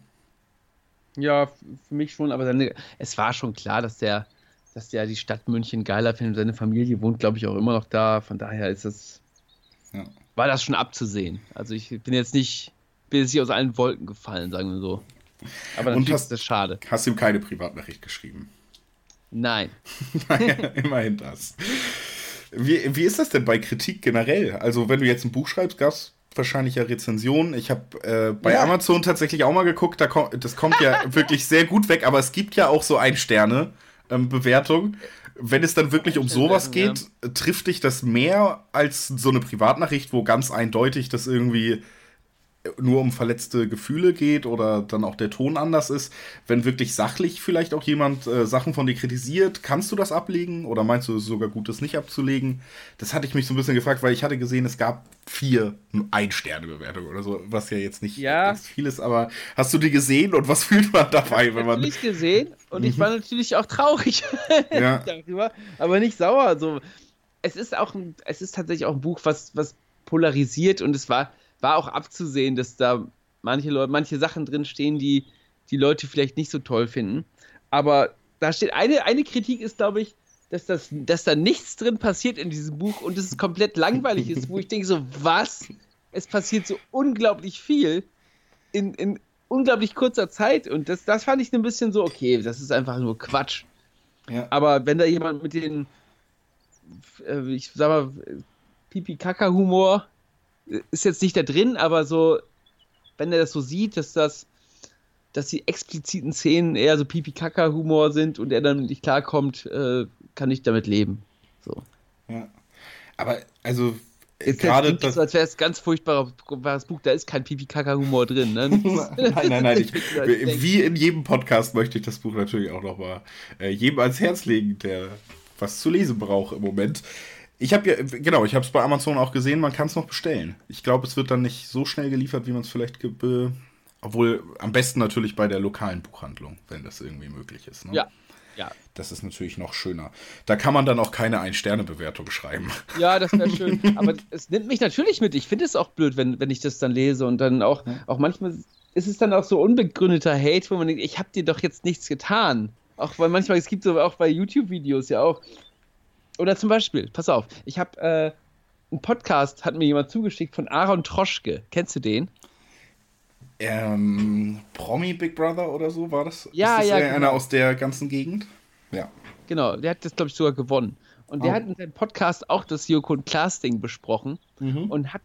Ja, für mich schon, aber seine, es war schon klar, dass der, dass der die Stadt München geiler findet. Seine Familie wohnt, glaube ich, auch immer noch da. Von daher ist es, Ja. war das schon abzusehen. Also ich bin jetzt nicht, bin jetzt nicht aus allen Wolken gefallen, sagen wir so. Aber Und natürlich hast- ist das schade. Hast ihm keine Privatnachricht geschrieben. Nein. naja, immerhin das. Wie, wie ist das denn bei Kritik generell? Also, wenn du jetzt ein Buch schreibst, gab es wahrscheinlich ja Rezensionen. Ich habe äh, bei Ja. Amazon tatsächlich auch mal geguckt, da kommt, das kommt ja wirklich sehr gut weg, aber es gibt ja auch so Ein-Sterne-Bewertung. Wenn es dann wirklich um sowas Ja. geht, trifft dich das mehr als so eine Privatnachricht, wo ganz eindeutig das irgendwie nur um verletzte Gefühle geht oder dann auch der Ton anders ist. Wenn wirklich sachlich vielleicht auch jemand äh, Sachen von dir kritisiert, kannst du das ablegen oder meinst du es ist sogar gut, das nicht abzulegen? Das hatte ich mich so ein bisschen gefragt, weil ich hatte gesehen, es gab vier Ein-Sterne-Bewertungen oder so, was ja jetzt nicht ja. viel ist, aber hast du die gesehen und was fühlt man dabei, wenn man. Ich gesehen und ich mhm. war natürlich auch traurig ja. darüber, aber nicht sauer. Also, es ist auch es ist tatsächlich auch ein Buch, was, was polarisiert und es war war auch abzusehen, dass da manche Leute, manche Sachen drin stehen, die die Leute vielleicht nicht so toll finden. Aber da steht eine, eine Kritik ist, glaube ich, dass, das, dass da nichts drin passiert in diesem Buch und es komplett langweilig ist, wo ich denke so, was? Es passiert so unglaublich viel in, in unglaublich kurzer Zeit und das, das fand ich ein bisschen so, okay, das ist einfach nur Quatsch. Ja. Aber wenn da jemand mit den, äh, ich sag mal, Pipi-Kaka-Humor ist jetzt nicht da drin, aber so, wenn er das so sieht, dass das, dass die expliziten Szenen eher so Pipi-Kaka-Humor sind und er dann nicht klarkommt, äh, kann ich damit leben. So. Ja. Aber, also, gerade das. So, als wäre es ganz furchtbares Buch, da ist kein Pipi-Kaka-Humor drin. Ne? nein, nein, nein. Ich, wie in jedem Podcast möchte ich das Buch natürlich auch nochmal äh, jedem ans Herz legen, der was zu lesen braucht im Moment. Ich habe ja, genau, ich habe es bei Amazon auch gesehen, man kann es noch bestellen. Ich glaube, es wird dann nicht so schnell geliefert, wie man es vielleicht, äh, obwohl am besten natürlich bei der lokalen Buchhandlung, wenn das irgendwie möglich ist. Ne? Ja, ja. Das ist natürlich noch schöner. Da kann man dann auch keine Ein-Sterne-Bewertung schreiben. Ja, das wäre schön. Aber es nimmt mich natürlich mit. Ich finde es auch blöd, wenn, wenn ich das dann lese und dann auch, auch manchmal ist es dann auch so unbegründeter Hate, wo man denkt, ich habe dir doch jetzt nichts getan. Auch weil manchmal, es gibt so auch bei YouTube-Videos ja auch, oder zum Beispiel, pass auf, ich habe äh, einen Podcast, hat mir jemand zugeschickt von Aaron Troschke. Kennst du den? Ähm, Promi Big Brother oder so war das? Ja, Ist das ja. Genau. Einer aus der ganzen Gegend? Ja. Genau, der hat das, glaube ich, sogar gewonnen. Und der oh. hat in seinem Podcast auch das Joko und Klaas-Ding besprochen mhm. und hat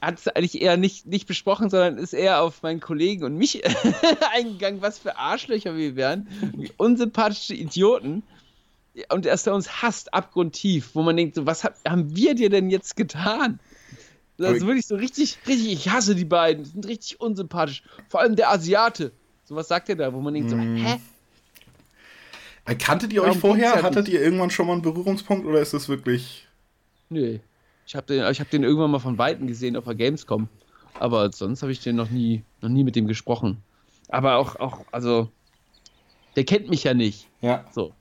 hat es eigentlich eher nicht, nicht besprochen, sondern ist eher auf meinen Kollegen und mich eingegangen, was für Arschlöcher wir wären, wie unsympathische Idioten und dass er uns hasst, abgrundtief, wo man denkt, so, was haben wir dir denn jetzt getan? Das ist wirklich so richtig, richtig, ich hasse die beiden, die sind richtig unsympathisch. Vor allem der Asiate. So was sagt er da, wo man denkt, so, mm. hä? Äh, kanntet ihr euch Warum vorher? Hattet ihr irgendwann schon mal einen Berührungspunkt oder ist das wirklich. Nee. Ich habe den, hab den irgendwann mal von Weitem gesehen auf der Gamescom. Aber sonst habe ich den noch nie, noch nie mit dem gesprochen. Aber auch, auch, also, der kennt mich ja nicht. Ja. So.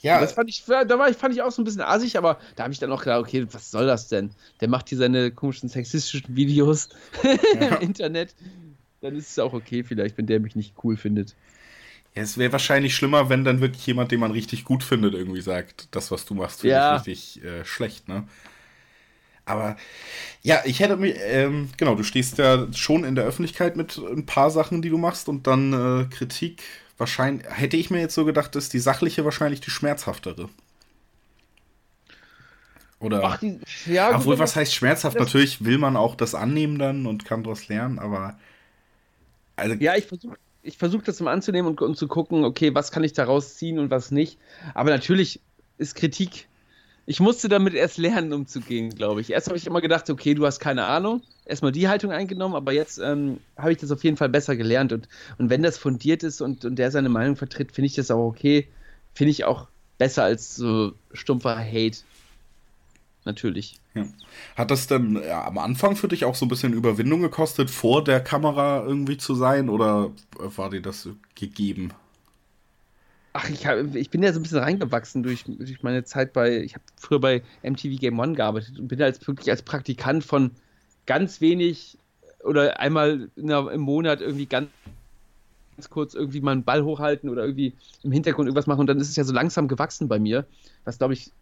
Ja. Das fand ich, da war ich, fand ich auch so ein bisschen assig, aber da habe ich dann auch gedacht, okay, was soll das denn? Der macht hier seine komischen sexistischen Videos ja. im Internet. Dann ist es auch okay, vielleicht, wenn der mich nicht cool findet. Ja, es wäre wahrscheinlich schlimmer, wenn dann wirklich jemand, den man richtig gut findet, irgendwie sagt, das, was du machst, finde ja. ich richtig äh, schlecht, ne? Aber ja, ich hätte mir, ähm, genau, du stehst ja schon in der Öffentlichkeit mit ein paar Sachen, die du machst und dann äh, Kritik wahrscheinlich, hätte ich mir jetzt so gedacht, ist die sachliche wahrscheinlich die schmerzhaftere. Oder. Ach, die, ja, obwohl, gut, was heißt schmerzhaft? Natürlich will man auch das annehmen dann und kann daraus lernen, aber. Also, ja, ich versuche ich versuch das mal anzunehmen und, und zu gucken, okay, was kann ich daraus ziehen und was nicht. Aber natürlich ist Kritik ich musste damit erst lernen, umzugehen, glaube ich. Erst habe ich immer gedacht, okay, du hast keine Ahnung. Erstmal die Haltung eingenommen, aber jetzt ähm, habe ich das auf jeden Fall besser gelernt. Und, und wenn das fundiert ist und, und der seine Meinung vertritt, finde ich das auch okay. Finde ich auch besser als so stumpfer Hate. Natürlich. Ja. Hat das denn ja, am Anfang für dich auch so ein bisschen Überwindung gekostet, vor der Kamera irgendwie zu sein? Oder war dir das gegeben? Ach, ich, hab, ich bin ja so ein bisschen reingewachsen durch, durch meine Zeit bei, ich habe früher bei MTV Game One gearbeitet und bin als wirklich als Praktikant von ganz wenig oder einmal der, im Monat irgendwie ganz, kurz irgendwie mal einen Ball hochhalten oder irgendwie im Hintergrund irgendwas machen und dann ist es ja so langsam gewachsen bei mir, was glaube ich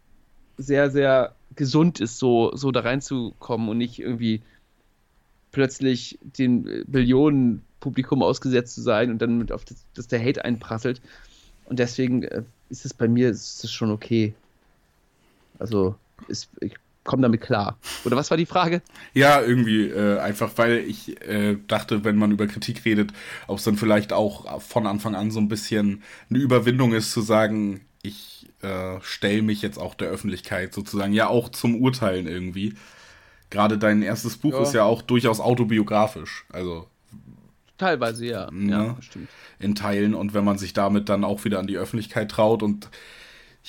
sehr, sehr gesund ist, so, so da reinzukommen und nicht irgendwie plötzlich den Billionen Publikum ausgesetzt zu sein und dann mit auf das, dass der Hate einprasselt. Und deswegen äh, ist es bei mir ist es schon okay. Also ist, ich komme damit klar. Oder was war die Frage? Ja, irgendwie äh, einfach, weil ich äh, dachte, wenn man über Kritik redet, ob es dann vielleicht auch von Anfang an so ein bisschen eine Überwindung ist, zu sagen, ich äh, stelle mich jetzt auch der Öffentlichkeit sozusagen ja auch zum Urteilen irgendwie. Gerade dein erstes Buch Ja. ist ja auch durchaus autobiografisch. Also Teilweise, ja. Ne? Ja, stimmt. in Teilen und wenn man sich damit dann auch wieder an die Öffentlichkeit traut und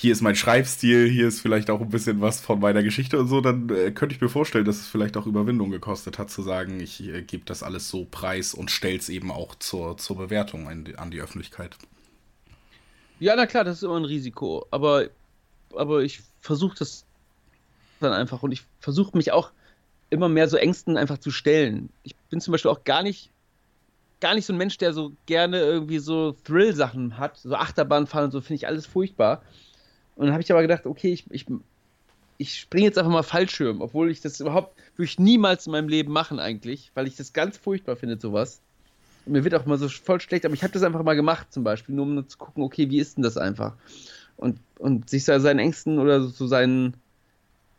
hier ist mein Schreibstil, hier ist vielleicht auch ein bisschen was von meiner Geschichte und so, dann äh, könnte ich mir vorstellen, dass es vielleicht auch Überwindung gekostet hat, zu sagen, ich äh, gebe das alles so preis und stell's eben auch zur, zur Bewertung an die, an die Öffentlichkeit. Ja, na klar, das ist immer ein Risiko. Aber, aber ich versuche das dann einfach und ich versuche mich auch immer mehr so Ängsten einfach zu stellen. Ich bin zum Beispiel auch gar nicht, gar nicht so ein Mensch, der so gerne irgendwie so Thrill-Sachen hat, so Achterbahnfahren und so, finde ich alles furchtbar. Und dann habe ich aber gedacht, okay, ich, ich, ich springe jetzt einfach mal Fallschirm, obwohl ich das überhaupt, würde ich niemals in meinem Leben machen eigentlich, weil ich das ganz furchtbar finde, sowas. Und mir wird auch mal so voll schlecht, aber ich habe das einfach mal gemacht zum Beispiel, nur um zu gucken, okay, wie ist denn das einfach? Und, und sich so seinen Ängsten oder so seinen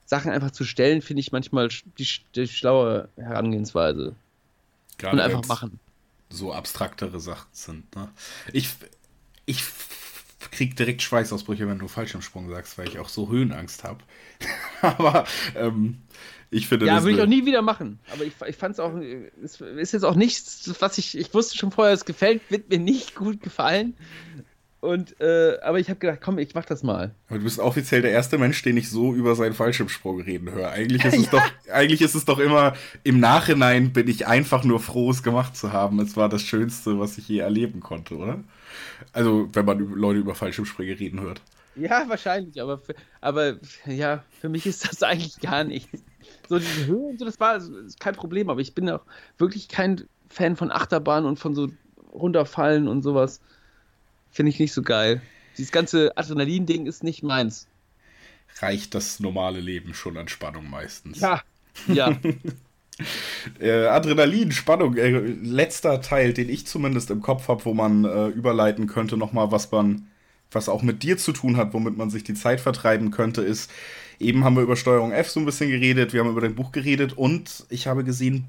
Sachen einfach zu stellen, finde ich manchmal die, die schlaue Herangehensweise. Gerade Und einfach machen. So abstraktere Sachen sind. Ne? Ich, ich krieg direkt Schweißausbrüche, wenn du Fallschirmsprung sagst, weil ich auch so Höhenangst habe. Aber ähm, ich finde Ja, das würde ich auch nie wieder machen. Aber ich, ich fand es auch, es ist jetzt auch nichts, was ich, ich wusste schon vorher, es gefällt, wird mir nicht gut gefallen. Und, äh, aber ich habe gedacht, komm, ich mach das mal. Aber du bist offiziell der erste Mensch, den ich so über seinen Fallschirmsprung reden höre. Eigentlich ist es doch, eigentlich ist es doch immer, im Nachhinein bin ich einfach nur froh, es gemacht zu haben. Es war das Schönste, was ich je erleben konnte, oder? Also, wenn man Leute über Fallschirmsprünge reden hört. Ja, wahrscheinlich, aber, für, aber ja, für mich ist das eigentlich gar nichts. So diese Höhe und so, das war kein Problem, aber ich bin auch wirklich kein Fan von Achterbahn und von so runterfallen und sowas. Finde ich nicht so geil. Dieses ganze Adrenalin-Ding ist nicht meins. Reicht das normale Leben schon an Spannung meistens. Ja. Ja. Äh, Adrenalin, Spannung, äh, letzter Teil, den ich zumindest im Kopf habe, wo man äh, überleiten könnte, nochmal, was man, was auch mit dir zu tun hat, womit man sich die Zeit vertreiben könnte, ist, eben haben wir über Steuerung F so ein bisschen geredet, wir haben über dein Buch geredet und ich habe gesehen,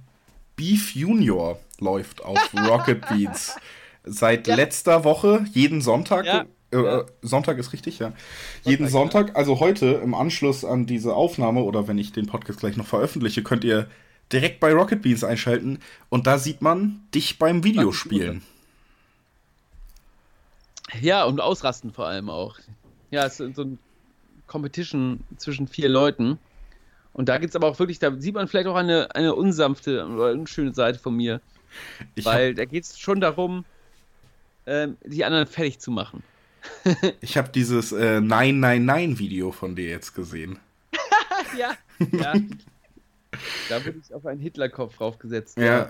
Beef Junior läuft auf Rocket Beats. Seit Ja. letzter Woche, jeden Sonntag. Ja. Äh, Ja. Sonntag ist richtig, ja. Jeden Sonntag, Sonntag, also heute im Anschluss an diese Aufnahme oder wenn ich den Podcast gleich noch veröffentliche, könnt ihr direkt bei Rocket Beans einschalten und da sieht man dich beim Videospielen. ja, und ausrasten vor allem auch. Ja, es ist so ein Competition zwischen vier Leuten. Und da gibt es aber auch wirklich, da sieht man vielleicht auch eine, eine unsanfte oder unschöne Seite von mir. Ich Weil da geht es schon darum, ähm, die anderen fertig zu machen. ich hab dieses äh, Nein, Nein, Nein Video von dir jetzt gesehen. ja. ja. da wurde ich auf einen Hitlerkopf draufgesetzt. Ja.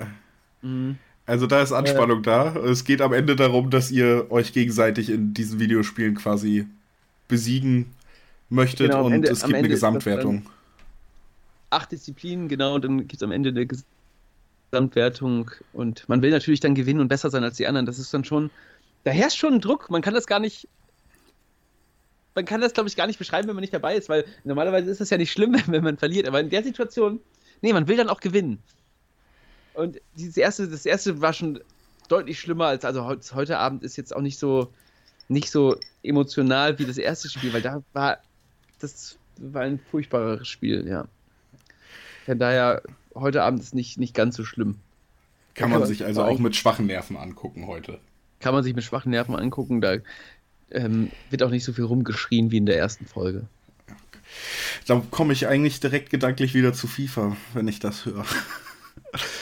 Mhm. Also da ist Anspannung da. Es geht am Ende darum, dass ihr euch gegenseitig in diesen Videospielen quasi besiegen möchtet Genau, und Ende- es gibt eine Ende Gesamtwertung. Acht Disziplinen, genau, und dann gibt es am Ende eine Gesamtwertung. Und man will natürlich dann gewinnen und besser sein als die anderen. Das ist dann schon, da herrscht schon ein Druck. Man kann das gar nicht. Man kann das, glaube ich, gar nicht beschreiben, wenn man nicht dabei ist, weil normalerweise ist es ja nicht schlimm, wenn man verliert. Aber in der Situation, nee, man will dann auch gewinnen. Und dieses erste, das erste war schon deutlich schlimmer als, also heut, heute Abend ist jetzt auch nicht so, nicht so emotional wie das erste Spiel, weil da war, das war ein furchtbares Spiel, ja. Von daher, heute Abend ist nicht, nicht ganz so schlimm. Kann Ja, man sich also auch mit schwachen Nerven angucken heute. Kann man sich mit schwachen Nerven angucken, da ähm, wird auch nicht so viel rumgeschrien wie in der ersten Folge. Da komme ich eigentlich direkt gedanklich wieder zu FIFA, wenn ich das höre.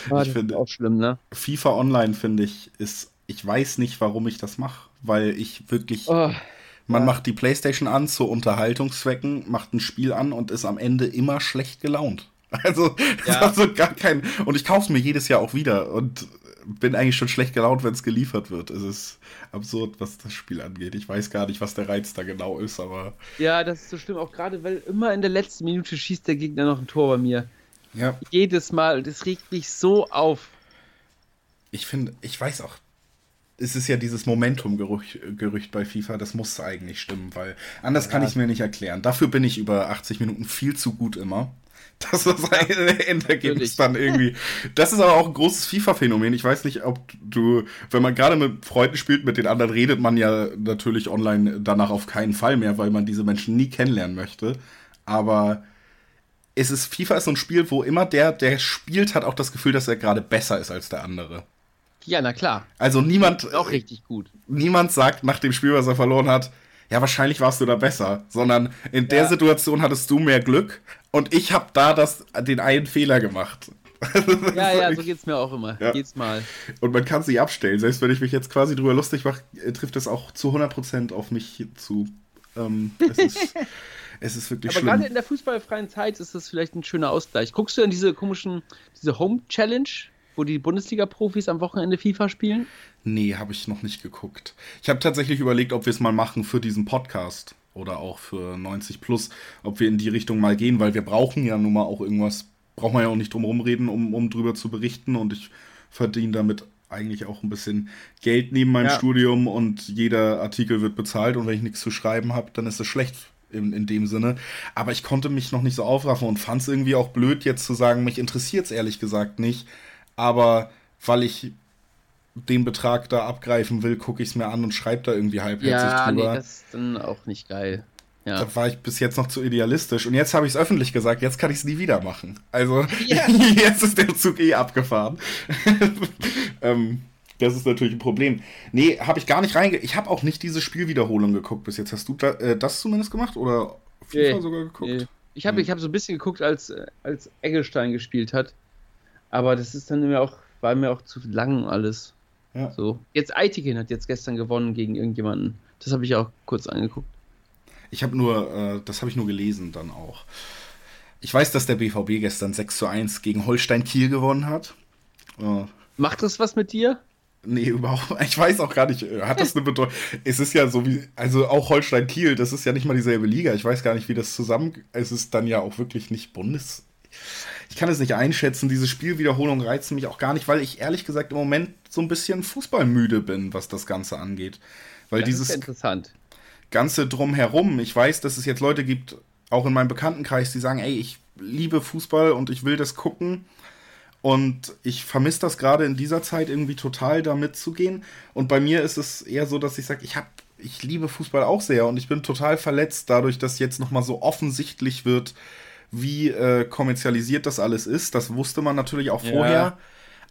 Ah, Ich finde- auch schlimm, ne? FIFA Online, finde ich, ist. Ich weiß nicht, warum ich das mache, weil ich wirklich. Oh, Man ja. macht die Playstation an zu Unterhaltungszwecken, macht ein Spiel an und ist am Ende immer schlecht gelaunt. Also, Ja. also gar kein. Und ich kaufe es mir jedes Jahr auch wieder und bin eigentlich schon schlecht gelaunt, wenn es geliefert wird. Es ist absurd, was das Spiel angeht. Ich weiß gar nicht, was der Reiz da genau ist, aber ja, das ist so schlimm, auch gerade, weil immer in der letzten Minute schießt der Gegner noch ein Tor bei mir. ja, Jedes Mal, und das regt mich so auf. ich finde, ich weiß auch. Es ist ja dieses Momentum-Gerücht Gerücht bei FIFA, das muss eigentlich stimmen, weil anders kann ich es mir nicht erklären. Dafür bin ich über 80 Minuten viel zu gut immer. Das Endergebnis natürlich. dann irgendwie. Das ist aber auch ein großes FIFA-Phänomen. Ich weiß nicht, ob du, wenn man gerade mit Freunden spielt, mit den anderen redet man ja natürlich online danach auf keinen Fall mehr, weil man diese Menschen nie kennenlernen möchte. Aber es ist, FIFA ist so ein Spiel, wo immer der, der spielt, hat auch das Gefühl, dass er gerade besser ist als der andere. Ja, na klar. Also niemand. Auch richtig gut. Niemand sagt nach dem Spiel, was er verloren hat, ja, wahrscheinlich warst du da besser, sondern in der ja. Situation hattest du mehr Glück und ich habe da das, den einen Fehler gemacht. ja, ja, so geht's mir auch immer. Ja. Geht's mal. Und man kann sich abstellen. Selbst wenn ich mich jetzt quasi drüber lustig mache, äh, trifft das auch zu 100% auf mich zu. Ähm, es, ist, es ist wirklich Aber schlimm. Aber gerade in der fußballfreien Zeit ist das vielleicht ein schöner Ausgleich. Guckst du in diese komischen, diese Home Challenge, wo die Bundesliga-Profis am Wochenende FIFA spielen? Nee, habe ich noch nicht geguckt. Ich habe tatsächlich überlegt, ob wir es mal machen für diesen Podcast oder auch für 90 Plus, ob wir in die Richtung mal gehen, weil wir brauchen ja nun mal auch irgendwas, braucht man ja auch nicht drum rumreden, um, um drüber zu berichten und ich verdiene damit eigentlich auch ein bisschen Geld neben meinem ja. Studium und jeder Artikel wird bezahlt und wenn ich nichts zu schreiben habe, dann ist es schlecht in, in dem Sinne. Aber ich konnte mich noch nicht so aufraffen und fand es irgendwie auch blöd, jetzt zu sagen, mich interessiert es ehrlich gesagt nicht. Aber weil ich den Betrag da abgreifen will, gucke ich es mir an und schreibe da irgendwie halbherzig ja, drüber. Ja, nee, das ist dann auch nicht geil. Ja. Da war ich bis jetzt noch zu idealistisch und jetzt habe ich es öffentlich gesagt, jetzt kann ich es nie wieder machen. Also ja. jetzt ist der Zug eh abgefahren. ähm, das ist natürlich ein Problem. Nee, habe ich gar nicht reinge... Ich habe auch nicht diese Spielwiederholung geguckt bis jetzt. Hast du da, äh, das zumindest gemacht oder FIFA nee, sogar geguckt? Nee. Ich habe hm. hab so ein bisschen geguckt, als, als Eggestein gespielt hat. Aber das ist dann mir auch, war mir auch zu lang alles. Ja. So. Jetzt Aitikin hat jetzt gestern gewonnen gegen irgendjemanden. Das habe ich auch kurz angeguckt. Ich habe nur, äh, das habe ich nur gelesen dann auch. Ich weiß, dass der BVB gestern 6 zu 1 gegen Holstein Kiel gewonnen hat. Äh, Macht das was mit dir? Nee, überhaupt. Ich weiß auch gar nicht, äh, hat das eine Bedeutung? es ist ja so wie, also auch Holstein Kiel, das ist ja nicht mal dieselbe Liga. Ich weiß gar nicht, wie das zusammen. Es ist dann ja auch wirklich nicht Bundes ich kann es nicht einschätzen. Diese Spielwiederholung reizt mich auch gar nicht, weil ich ehrlich gesagt im Moment so ein bisschen fußballmüde bin, was das Ganze angeht. Weil das dieses interessant. Ganze drumherum, ich weiß, dass es jetzt Leute gibt, auch in meinem Bekanntenkreis, die sagen, ey, ich liebe Fußball und ich will das gucken. Und ich vermisse das gerade in dieser Zeit irgendwie total, da mitzugehen. Und bei mir ist es eher so, dass ich sage, ich habe ich liebe Fußball auch sehr und ich bin total verletzt dadurch, dass jetzt nochmal so offensichtlich wird, wie äh, kommerzialisiert das alles ist. Das wusste man natürlich auch vorher. Ja.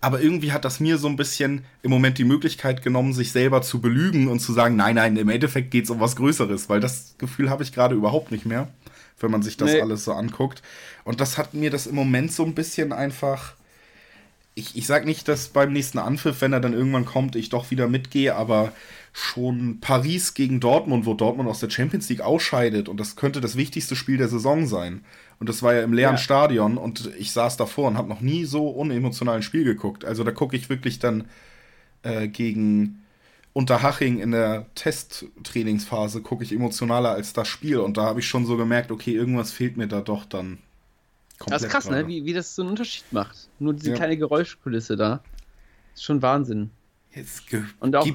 Aber irgendwie hat das mir so ein bisschen im Moment die Möglichkeit genommen, sich selber zu belügen und zu sagen, nein, nein, im Endeffekt geht es um was Größeres, weil das Gefühl habe ich gerade überhaupt nicht mehr, wenn man sich das nee. alles so anguckt. Und das hat mir das im Moment so ein bisschen einfach. Ich, ich sag nicht, dass beim nächsten Anpfiff, wenn er dann irgendwann kommt, ich doch wieder mitgehe, aber schon Paris gegen Dortmund, wo Dortmund aus der Champions League ausscheidet und das könnte das wichtigste Spiel der Saison sein. Und das war ja im leeren ja. Stadion und ich saß davor und habe noch nie so unemotional ein Spiel geguckt. Also da gucke ich wirklich dann äh, gegen Unterhaching in der Testtrainingsphase, gucke ich emotionaler als das Spiel. Und da habe ich schon so gemerkt, okay, irgendwas fehlt mir da doch dann. Das ist krass, gerade. ne? Wie, wie das so einen Unterschied macht. Nur diese ja. kleine Geräuschkulisse da. Ist schon Wahnsinn. Jetzt und auch.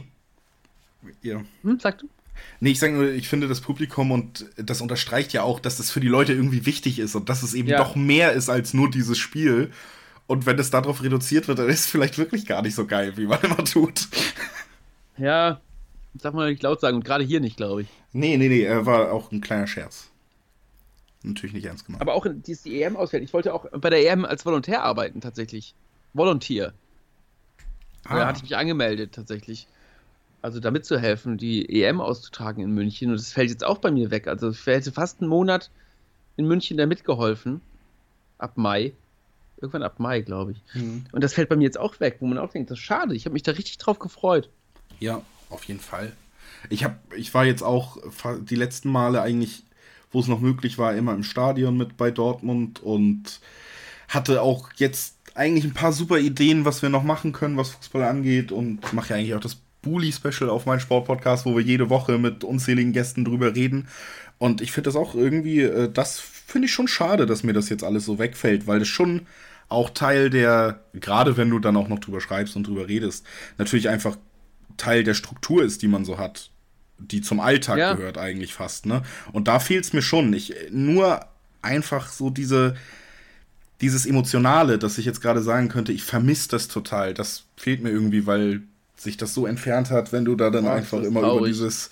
Ja. Hm, sag du? Nee, ich sage nur, ich finde das Publikum und das unterstreicht ja auch, dass das für die Leute irgendwie wichtig ist und dass es eben ja. doch mehr ist als nur dieses Spiel. Und wenn es darauf reduziert wird, dann ist es vielleicht wirklich gar nicht so geil, wie man immer tut. Ja, sag mal nicht laut sagen und gerade hier nicht, glaube ich. Nee, nee, nee, war auch ein kleiner Scherz. Natürlich nicht ernst gemeint. Aber auch die, die EM ausfällt. Ich wollte auch bei der EM als Volontär arbeiten, tatsächlich. Volontier. Ah. Da hatte ich mich angemeldet, tatsächlich also da mitzuhelfen, die EM auszutragen in München. Und das fällt jetzt auch bei mir weg. Also ich hätte fast einen Monat in München da mitgeholfen. Ab Mai. Irgendwann ab Mai, glaube ich. Mhm. Und das fällt bei mir jetzt auch weg, wo man auch denkt, das ist schade. Ich habe mich da richtig drauf gefreut. Ja, auf jeden Fall. Ich, hab, ich war jetzt auch die letzten Male eigentlich, wo es noch möglich war, immer im Stadion mit bei Dortmund und hatte auch jetzt eigentlich ein paar super Ideen, was wir noch machen können, was Fußball angeht und mache ja eigentlich auch das Bully-Special auf meinem Sportpodcast, wo wir jede Woche mit unzähligen Gästen drüber reden. Und ich finde das auch irgendwie, äh, das finde ich schon schade, dass mir das jetzt alles so wegfällt, weil das schon auch Teil der, gerade wenn du dann auch noch drüber schreibst und drüber redest, natürlich einfach Teil der Struktur ist, die man so hat, die zum Alltag ja. gehört eigentlich fast, ne? Und da fehlt es mir schon. Ich, nur einfach so diese, dieses Emotionale, dass ich jetzt gerade sagen könnte, ich vermisse das total. Das fehlt mir irgendwie, weil sich das so entfernt hat, wenn du da dann ja, einfach immer traurig. über dieses,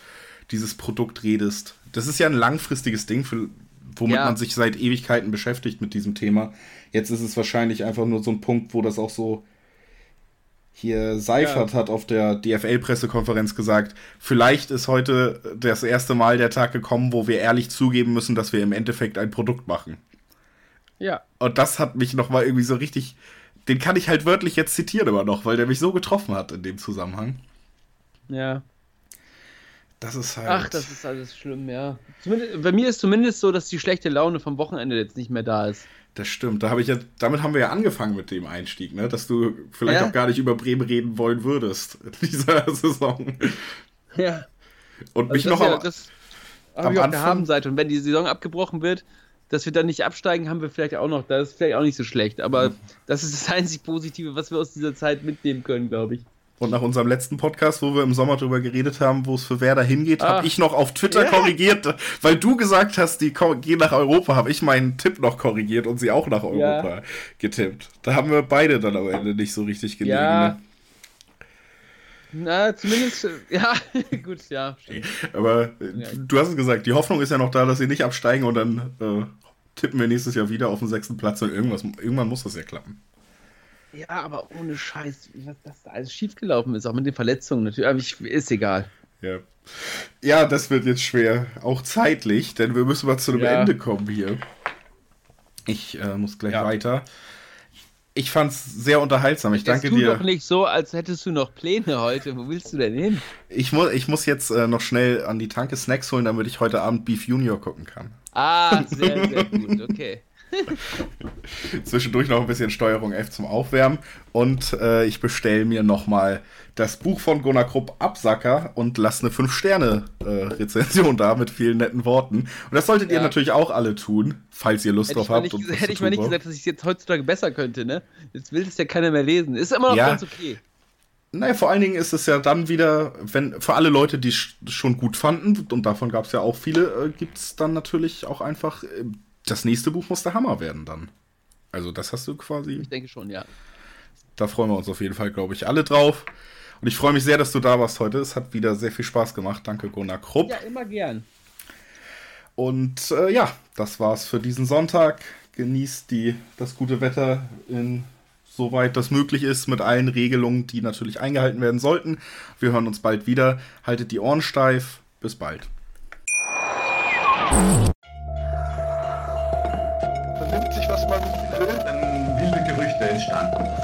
dieses Produkt redest. Das ist ja ein langfristiges Ding für womit ja. man sich seit Ewigkeiten beschäftigt mit diesem Thema. Jetzt ist es wahrscheinlich einfach nur so ein Punkt, wo das auch so hier Seifert ja. hat auf der DFL-Pressekonferenz gesagt, vielleicht ist heute das erste Mal der Tag gekommen, wo wir ehrlich zugeben müssen, dass wir im Endeffekt ein Produkt machen. Ja. Und das hat mich nochmal irgendwie so richtig, den kann ich halt wörtlich jetzt zitieren immer noch, weil der mich so getroffen hat in dem Zusammenhang. Ja. Das ist halt. Ach, das ist alles schlimm, ja. Zumindest, bei mir ist zumindest so, dass die schlechte Laune vom Wochenende jetzt nicht mehr da ist. Das stimmt. Da habe ich ja, damit haben wir ja angefangen mit dem Einstieg, ne? Dass du vielleicht ja. auch gar nicht über Bremen reden wollen würdest in dieser Saison. Ja. Und mich also noch ja, am, habe ich auf der Habenseite. Und wenn die Saison abgebrochen wird, dass wir dann nicht absteigen, haben wir vielleicht auch noch. Das ist vielleicht auch nicht so schlecht. Aber mhm. das ist das einzig Positive, was wir aus dieser Zeit mitnehmen können, glaube ich. Und nach unserem letzten Podcast, wo wir im Sommer drüber geredet haben, wo es für Werder hingeht, habe ich noch auf Twitter ja. korrigiert, weil du gesagt hast, die gehen nach Europa, habe ich meinen Tipp noch korrigiert und sie auch nach Europa ja. getippt. Da haben wir beide dann am Ende nicht so richtig gelegen. Ja. Ne? Na, zumindest, ja, gut, ja. Aber ja. du hast es gesagt, die Hoffnung ist ja noch da, dass sie nicht absteigen und dann äh, tippen wir nächstes Jahr wieder auf den sechsten Platz und irgendwas, irgendwann muss das ja klappen. Ja, aber ohne Scheiß, was das da alles schiefgelaufen ist, auch mit den Verletzungen natürlich, aber ich, ist egal. Ja. ja, das wird jetzt schwer, auch zeitlich, denn wir müssen mal zu einem ja. Ende kommen hier. Ich äh, muss gleich ja. weiter. Ich fand's sehr unterhaltsam. Ich danke tu dir. doch nicht so, als hättest du noch Pläne heute. Wo willst du denn hin? Ich, mu ich muss jetzt äh, noch schnell an die Tanke Snacks holen, damit ich heute Abend Beef Junior gucken kann. Ah, sehr, sehr gut, okay. Zwischendurch noch ein bisschen Steuerung F zum Aufwärmen. Und äh, ich bestelle mir nochmal das Buch von Gunnar Krupp Absacker und lasse eine 5-Sterne-Rezension äh, da mit vielen netten Worten. Und das solltet ja. ihr natürlich auch alle tun, falls ihr Lust hätte drauf habt. Nicht, hätte ich mal nicht gesagt, dass ich es jetzt heutzutage besser könnte, ne? Jetzt will es ja keiner mehr lesen. Ist immer noch ja. ganz okay. Naja, vor allen Dingen ist es ja dann wieder, wenn für alle Leute, die es schon gut fanden, und davon gab es ja auch viele, äh, gibt es dann natürlich auch einfach äh, das nächste Buch muss der Hammer werden dann. Also das hast du quasi. Ich denke schon, ja. Da freuen wir uns auf jeden Fall, glaube ich, alle drauf. Und ich freue mich sehr, dass du da warst heute. Es hat wieder sehr viel Spaß gemacht. Danke, Gunnar Krupp. Ja, immer gern. Und äh, ja, das war's für diesen Sonntag. Genießt die, das gute Wetter in soweit das möglich ist, mit allen Regelungen, die natürlich eingehalten werden sollten. Wir hören uns bald wieder. Haltet die Ohren steif. Bis bald.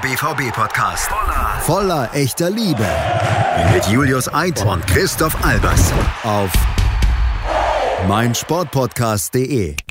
B BVB-Podcast. Voller, voller echter Liebe. Mit Julius Eid und Christoph Albers. Auf meinsportpodcast.de.